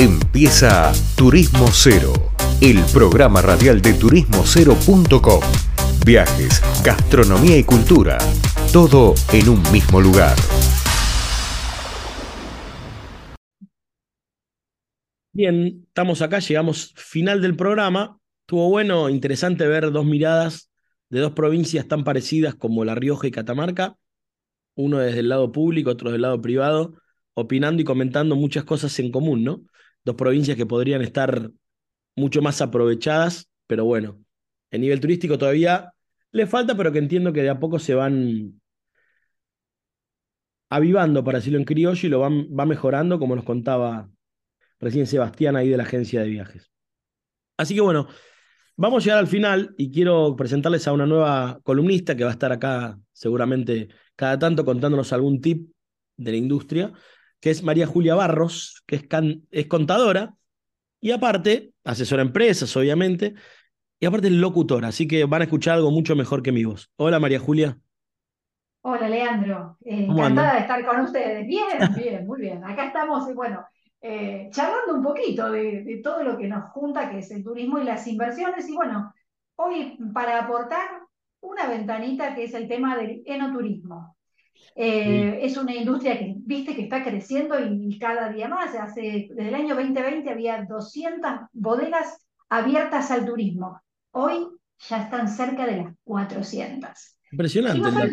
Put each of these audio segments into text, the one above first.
Empieza Turismo Cero, el programa radial de turismocero.com. Viajes, gastronomía y cultura, todo en un mismo lugar. Bien, estamos acá, llegamos final del programa. Estuvo bueno, interesante ver dos miradas de dos provincias tan parecidas como La Rioja y Catamarca, uno desde el lado público, otro del lado privado, opinando y comentando muchas cosas en común, ¿no? Dos provincias que podrían estar mucho más aprovechadas, pero bueno, el nivel turístico todavía le falta, pero que entiendo que de a poco se van avivando, para decirlo en criollo, y lo van, va mejorando, como nos contaba recién Sebastián ahí de la agencia de viajes. Así que bueno, vamos a llegar al final y quiero presentarles a una nueva columnista que va a estar acá seguramente cada tanto contándonos algún tip de la industria que es María Julia Barros, que es, es contadora y aparte, asesora empresas, obviamente, y aparte es locutora, así que van a escuchar algo mucho mejor que mi voz. Hola María Julia. Hola Leandro, eh, encantada de estar con ustedes. Bien, bien, muy bien. Acá estamos, bueno, eh, charlando un poquito de, de, todo lo que nos junta, que es el turismo y las inversiones. Y bueno, hoy para aportar una ventanita que es el tema del enoturismo. Eh, es una industria que, viste, que está creciendo y, cada día más. Hace, desde el año 2020 había 200 bodegas abiertas al turismo. Hoy ya están cerca de las 400. Impresionante.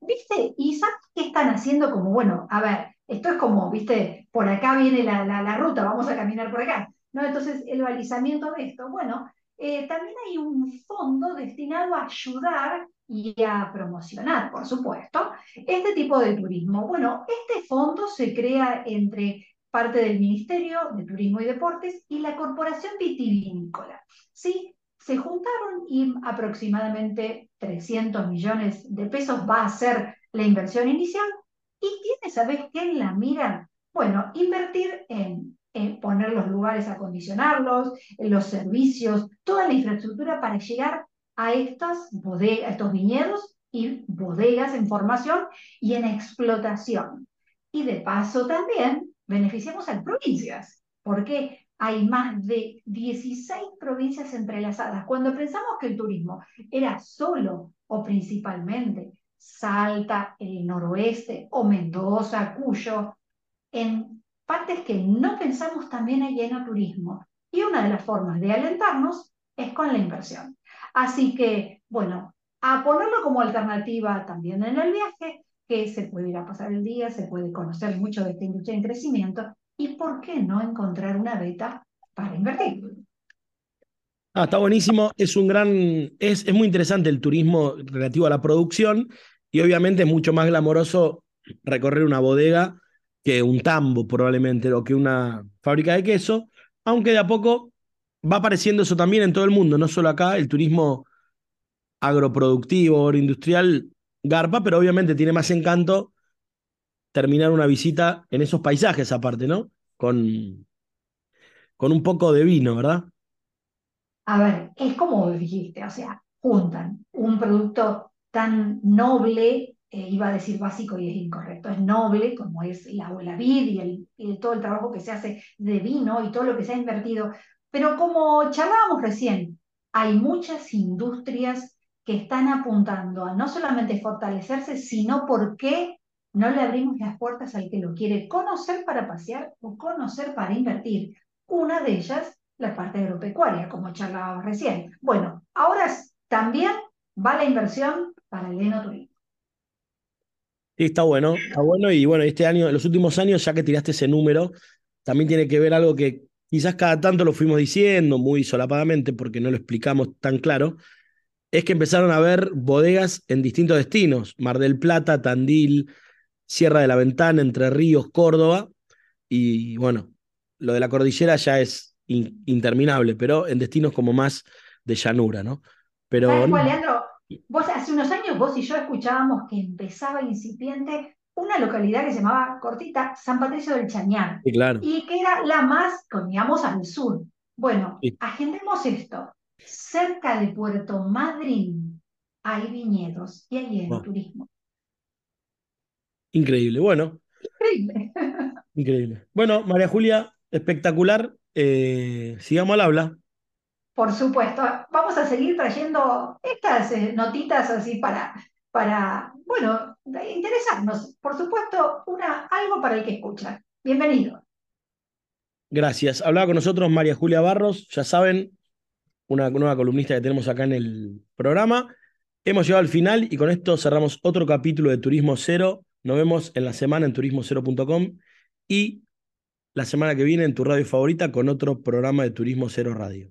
¿Viste? ¿Y sabes qué están haciendo? Como, bueno, a ver, esto es como, viste, por acá viene la, la, ruta, vamos a caminar por acá. ¿no? Entonces, el balizamiento de esto, bueno, eh, también hay un fondo destinado a ayudar y a promocionar, por supuesto, este tipo de turismo. Bueno, este fondo se crea entre parte del Ministerio de Turismo y Deportes y la Corporación Vitivinícola. ¿Sí? Se juntaron y aproximadamente 300 millones de pesos va a ser la inversión inicial y tiene, ¿sabes qué? La mira, bueno, invertir en, en poner los lugares a acondicionarlos, en los servicios, toda la infraestructura para llegar a estas bodegas, estos viñedos y bodegas en formación y en explotación. Y de paso también beneficiamos a las provincias, porque hay más de 16 provincias entrelazadas. Cuando pensamos que el turismo era solo o principalmente Salta, el noroeste o Mendoza, Cuyo, en partes que no pensamos también hay turismo. Y una de las formas de alentarnos es con la inversión. Así que, bueno, a ponerlo como alternativa también en el viaje, que se puede ir a pasar el día, se puede conocer mucho de esta industria en crecimiento, y por qué no encontrar una beta para invertir. Ah, está buenísimo, es un gran, es, es muy interesante el turismo relativo a la producción y obviamente es mucho más glamoroso recorrer una bodega que un tambo probablemente o que una fábrica de queso, aunque de a poco va apareciendo eso también en todo el mundo, no solo acá, el turismo agroproductivo, agroindustrial, garpa, pero obviamente tiene más encanto terminar una visita en esos paisajes aparte, ¿no? Con, con un poco de vino, ¿verdad? A ver, es como dijiste, o sea, juntan un producto tan noble, eh, iba a decir básico y es incorrecto, es noble como es la, abuela vid y, todo el trabajo que se hace de vino y todo lo que se ha invertido pero como charlábamos recién, hay muchas industrias que están apuntando a no solamente fortalecerse, sino porque no le abrimos las puertas al que lo quiere conocer para pasear o conocer para invertir. Una de ellas, la parte agropecuaria, como charlábamos recién. Bueno, ahora también va la inversión para el enoturismo. Sí, está bueno, está bueno. Y bueno, este año, en los últimos años, ya que tiraste ese número, también tiene que ver algo que quizás cada tanto lo fuimos diciendo muy solapadamente porque no lo explicamos tan claro, es que empezaron a haber bodegas en distintos destinos, Mar del Plata, Tandil, Sierra de la Ventana, Entre Ríos, Córdoba, y bueno, lo de la cordillera ya es interminable, pero en destinos como más de llanura, ¿no? Pero, Leandro? Vos hace unos años vos y yo escuchábamos que empezaba incipiente una localidad que se llamaba cortita San Patricio del Chañar. Y que era la más, digamos, al sur. Bueno, agendemos esto. Cerca de Puerto Madryn hay viñedos y hay el turismo. Increíble, bueno. Increíble. Increíble. Bueno, María Julia, espectacular. Eh, sigamos al habla. Por supuesto, vamos a seguir trayendo estas eh, notitas así para, para, bueno, interesarnos. Por supuesto, una, algo para el que escucha. Bienvenido. Gracias. Hablaba con nosotros María Julia Barros, ya saben, una nueva columnista que tenemos acá en el programa. Hemos llegado al final y con esto cerramos otro capítulo de Turismo Cero. Nos vemos en la semana en turismocero.com y la semana que viene en tu radio favorita con otro programa de Turismo Cero Radio.